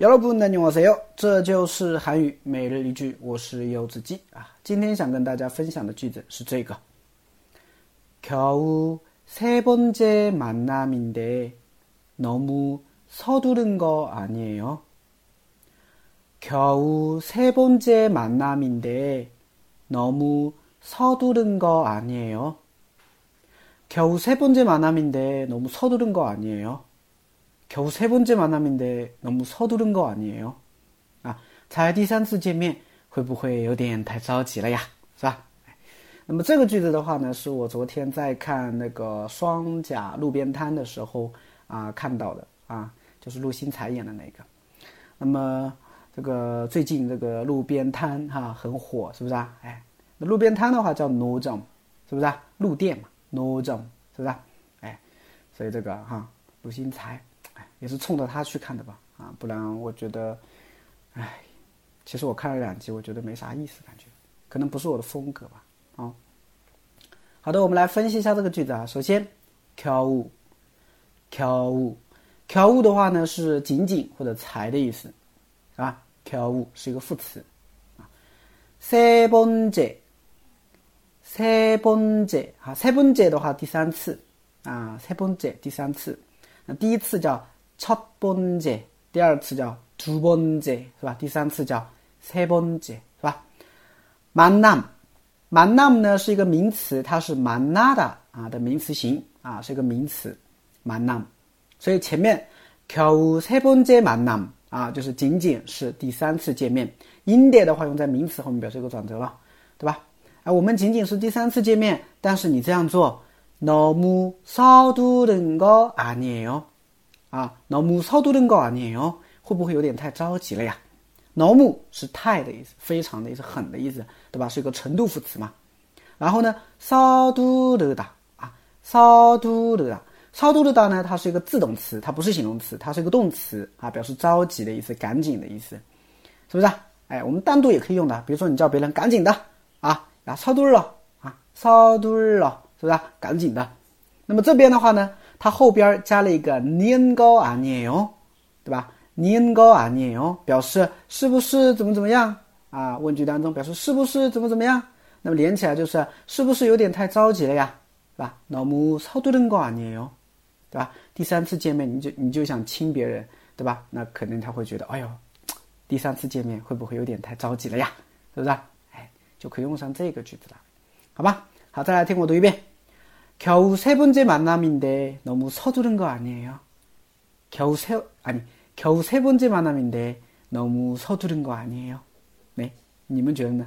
여러분안녕하세요这就是韩语每日一句，我是柚子鸡啊。今天想跟大家分享的句子是这个：겨우세번째만남인데너무서두른거아니에요 겨우세번째만남인데너무서두른거아니에요 겨우세번째만남인데너무서두른거아니에요 겨우세번째만남인데너무서두른거아니에요啊，才第三次见面，会不会有点太着急了呀？是吧？那么这个句子的话呢，是我昨天在看那个《双甲路边摊》的时候啊看到的啊，就是陆星材演的那个。那么这个最近这个路边摊哈很火，是不是啊？哎，那路边摊的话叫 no j o 是不是啊？路店嘛，no j o 是不是啊？哎，所以这个哈陆星材。 也是冲着他去看的吧，啊，不然我觉得，唉，其实我看了两集，我觉得没啥意思，感觉可能不是我的风格吧，啊。好的，我们来分析一下这个句子啊。首先，켜 우， 켜 우， 켜 우的话呢是仅仅或者才的意思，啊，켜 우是一个副词，啊，세번 째， 세번 째， 啊，세번째的话第三次，啊，세번 째， 第三次，那第一次叫。 첫번 째， 第二次叫두번 째， 是吧？第三次叫세번 째， 是吧？만남만남呢是一个名词，它是만나다啊的名词形啊，是一个名词만 남。 所以前面겨우세번째만남啊，就是仅仅是第三次见面。인데的话用在名词后面表示一个转折了，对吧？啊，我们仅仅是第三次见面，但是你这样做너무서두른거아니에요 啊，너무서두른거아니에요会不会有点太着急了呀？너무是太的意思，非常的意思，很的意思，对吧？是一个程度副词嘛。然后呢，서두르다啊，서두르다서두르다呢，它是一个自动词，它不是形容词，它是一个动词啊，表示着急的意思，赶紧的意思，是不是？哎，我们单独也可以用的，比如说你叫别人赶紧的啊，啊，서두르啊，서두르是不是？赶紧的。那么这边的话呢？ 它后边加了一个年高啊年哟，对吧？年高啊年哟，表示是不是怎么怎么样啊？问句当中表示是不是怎么怎么样？那么连起来就是是不是有点太着急了呀？是吧？너무서두른거아니에 요， 对吧？第三次见面你就你就想亲别人，对吧？那肯定他会觉得，哎呦，第三次见面会不会有点太着急了呀？是不是？哎，就可以用上这个句子了，好吧？好，再来听我读一遍。 겨우 세 번째 만남인데 너무 서두른 거 아니에요? 겨우 세 아니 겨우 세 번째 만남인데 너무 서두른 거 아니에요? 네, 님은 觉得呢？